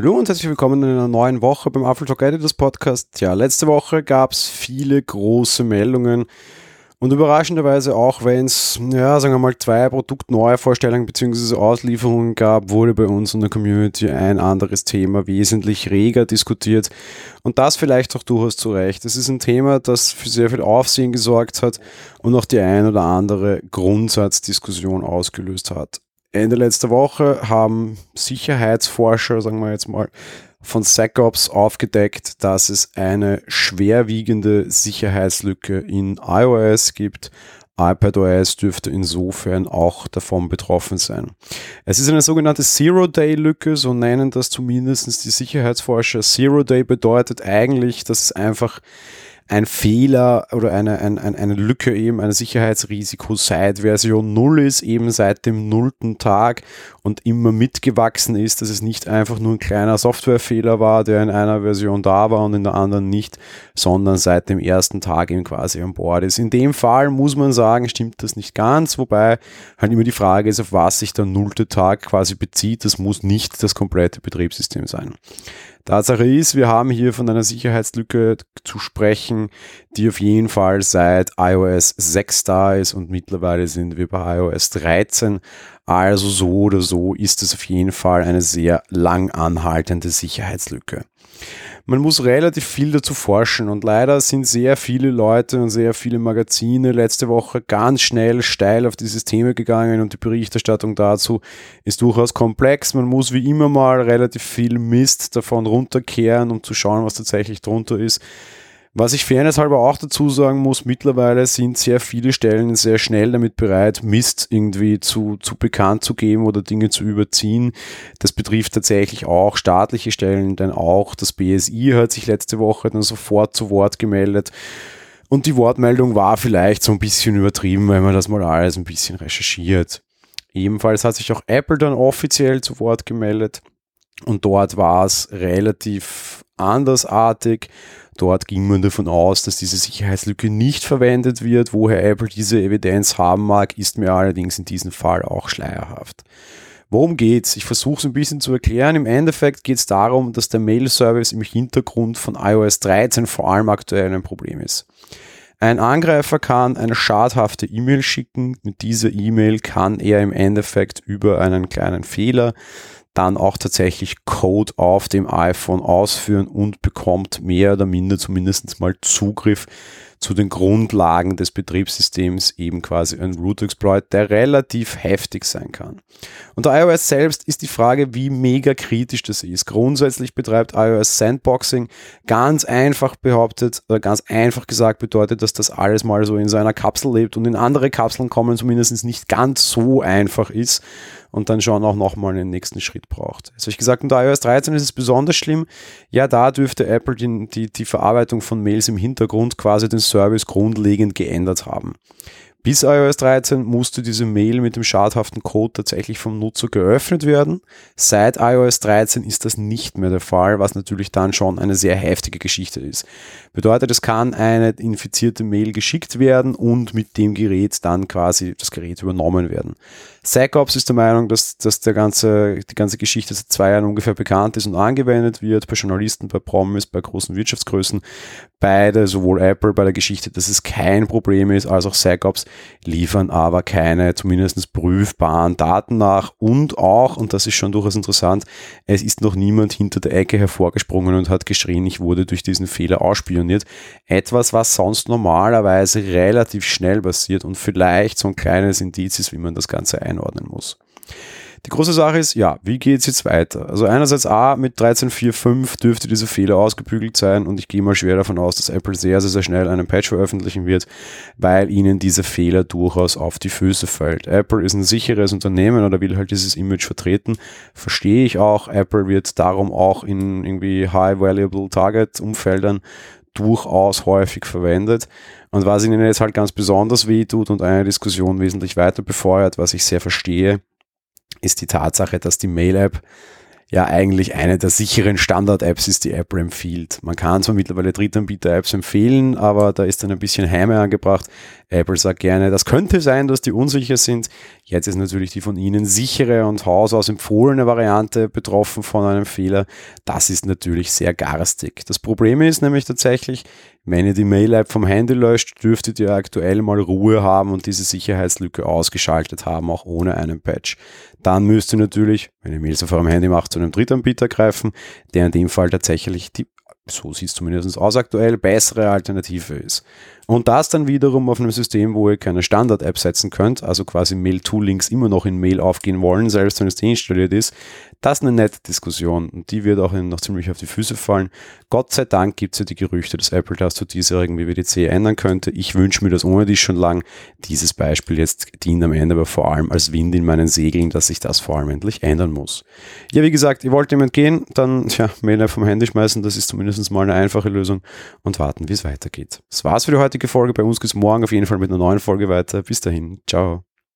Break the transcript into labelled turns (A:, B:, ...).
A: Hallo und herzlich willkommen in einer neuen Woche beim Apple Talk Editors Podcast. Ja, letzte Woche gab es viele große Meldungen und überraschenderweise auch, wenn es, ja, sagen wir mal, zwei Produktneuvorstellungen bzw. Auslieferungen gab, wurde bei uns in der Community ein anderes Thema wesentlich reger diskutiert. Und das vielleicht auch durchaus zu Recht. Es ist ein Thema, das für sehr viel Aufsehen gesorgt hat und auch die ein oder andere Grundsatzdiskussion ausgelöst hat. Ende letzter Woche haben Sicherheitsforscher, sagen wir jetzt mal, von SecOps aufgedeckt, dass es eine schwerwiegende Sicherheitslücke in iOS gibt. iPadOS dürfte insofern auch davon betroffen sein. Es ist eine sogenannte Zero-Day-Lücke, so nennen das zumindest die Sicherheitsforscher. Zero-Day bedeutet eigentlich, dass es einfach ein Fehler oder eine, ein, eine Lücke eben, ein Sicherheitsrisiko seit Version 0 ist, eben seit dem nullten Tag und immer mitgewachsen ist, dass es nicht einfach nur ein kleiner Softwarefehler war, der in einer Version da war und in der anderen nicht, sondern seit dem ersten Tag eben quasi an Bord ist. In dem Fall muss man sagen, stimmt das nicht ganz, wobei halt immer die Frage ist, auf was sich der nullte Tag quasi bezieht. Das muss nicht das komplette Betriebssystem sein. Tatsache ist, wir haben hier von einer Sicherheitslücke zu sprechen, die auf jeden Fall seit iOS 6 da ist und mittlerweile sind wir bei iOS 13. Also so oder so ist es auf jeden Fall eine sehr lang anhaltende Sicherheitslücke man muss relativ viel dazu forschen und leider sind sehr viele Leute und sehr viele Magazine letzte Woche ganz schnell steil auf dieses Thema gegangen und die Berichterstattung dazu ist durchaus komplex. Man muss wie immer mal relativ viel Mist davon runterkehren, um zu schauen, was tatsächlich drunter ist. Was ich fairnesshalber auch dazu sagen muss, mittlerweile sind sehr viele Stellen sehr schnell damit bereit, Mist irgendwie zu, zu bekannt zu geben oder Dinge zu überziehen. Das betrifft tatsächlich auch staatliche Stellen, denn auch das BSI hat sich letzte Woche dann sofort zu Wort gemeldet. Und die Wortmeldung war vielleicht so ein bisschen übertrieben, weil man das mal alles ein bisschen recherchiert. Ebenfalls hat sich auch Apple dann offiziell zu Wort gemeldet. Und dort war es relativ andersartig. Dort ging man davon aus, dass diese Sicherheitslücke nicht verwendet wird. Woher Apple diese Evidenz haben mag, ist mir allerdings in diesem Fall auch schleierhaft. Worum geht's? Ich versuche es ein bisschen zu erklären. Im Endeffekt geht es darum, dass der Mail-Service im Hintergrund von iOS 13 vor allem aktuell ein Problem ist. Ein Angreifer kann eine schadhafte E-Mail schicken. Mit dieser E-Mail kann er im Endeffekt über einen kleinen Fehler dann auch tatsächlich Code auf dem iPhone ausführen und bekommt mehr oder minder zumindest mal Zugriff zu den Grundlagen des Betriebssystems, eben quasi ein Root Exploit, der relativ heftig sein kann. Unter iOS selbst ist die Frage, wie mega kritisch das ist. Grundsätzlich betreibt iOS Sandboxing. Ganz einfach behauptet, oder ganz einfach gesagt bedeutet, dass das alles mal so in seiner Kapsel lebt und in andere Kapseln kommen zumindest nicht ganz so einfach ist und dann schon auch nochmal einen nächsten Schritt braucht. Also ich gesagt, unter iOS 13 ist es besonders schlimm. Ja, da dürfte Apple die, die, die Verarbeitung von Mails im Hintergrund quasi den Service grundlegend geändert haben. Bis iOS 13 musste diese Mail mit dem schadhaften Code tatsächlich vom Nutzer geöffnet werden. Seit iOS 13 ist das nicht mehr der Fall, was natürlich dann schon eine sehr heftige Geschichte ist. Bedeutet, es kann eine infizierte Mail geschickt werden und mit dem Gerät dann quasi das Gerät übernommen werden. SecOps ist der Meinung, dass, dass der ganze, die ganze Geschichte seit zwei Jahren ungefähr bekannt ist und angewendet wird, bei Journalisten, bei Promis, bei großen Wirtschaftsgrößen. Beide, sowohl Apple bei der Geschichte, dass es kein Problem ist, als auch SecOps liefern aber keine zumindest prüfbaren Daten nach und auch, und das ist schon durchaus interessant, es ist noch niemand hinter der Ecke hervorgesprungen und hat geschrien, ich wurde durch diesen Fehler ausspioniert. Etwas, was sonst normalerweise relativ schnell passiert und vielleicht so ein kleines Indiz ist, wie man das Ganze einordnen muss. Die große Sache ist, ja, wie geht es jetzt weiter? Also einerseits A, mit 13.4.5 dürfte dieser Fehler ausgebügelt sein und ich gehe mal schwer davon aus, dass Apple sehr, sehr, sehr schnell einen Patch veröffentlichen wird, weil ihnen dieser Fehler durchaus auf die Füße fällt. Apple ist ein sicheres Unternehmen oder will halt dieses Image vertreten. Verstehe ich auch. Apple wird darum auch in irgendwie High-Valuable Target-Umfeldern durchaus häufig verwendet. Und was ihnen jetzt halt ganz besonders weh tut und eine Diskussion wesentlich weiter befeuert, was ich sehr verstehe, ist die Tatsache, dass die Mail-App ja eigentlich eine der sicheren Standard-Apps ist, die Apple empfiehlt. Man kann zwar mittlerweile Drittanbieter-Apps empfehlen, aber da ist dann ein bisschen Heime angebracht. Apple sagt gerne, das könnte sein, dass die unsicher sind. Jetzt ist natürlich die von Ihnen sichere und hausaus empfohlene Variante betroffen von einem Fehler. Das ist natürlich sehr garstig. Das Problem ist nämlich tatsächlich, wenn ihr die Mail-App vom Handy löscht, dürftet ihr aktuell mal Ruhe haben und diese Sicherheitslücke ausgeschaltet haben, auch ohne einen Patch. Dann müsst ihr natürlich, wenn ihr Mails auf eurem Handy macht, zu einem Drittanbieter greifen, der in dem Fall tatsächlich die so sieht es zumindest aus aktuell, bessere Alternative ist. Und das dann wiederum auf einem System, wo ihr keine Standard-App setzen könnt, also quasi Mail-to-Links immer noch in Mail aufgehen wollen, selbst wenn es deinstalliert ist, das ist eine nette Diskussion und die wird auch noch ziemlich auf die Füße fallen. Gott sei Dank gibt es ja die Gerüchte, dass Apple das zu diesjährigen WWDC ändern könnte. Ich wünsche mir das ohne dies schon lang. Dieses Beispiel jetzt dient am Ende aber vor allem als Wind in meinen Segeln, dass sich das vor allem endlich ändern muss. Ja, wie gesagt, ihr wollt jemand gehen, dann ja, Mail vom Handy schmeißen, das ist zumindest mal eine einfache Lösung und warten, wie es weitergeht. Das war's für die heutige Folge. Bei uns geht's morgen auf jeden Fall mit einer neuen Folge weiter. Bis dahin, ciao.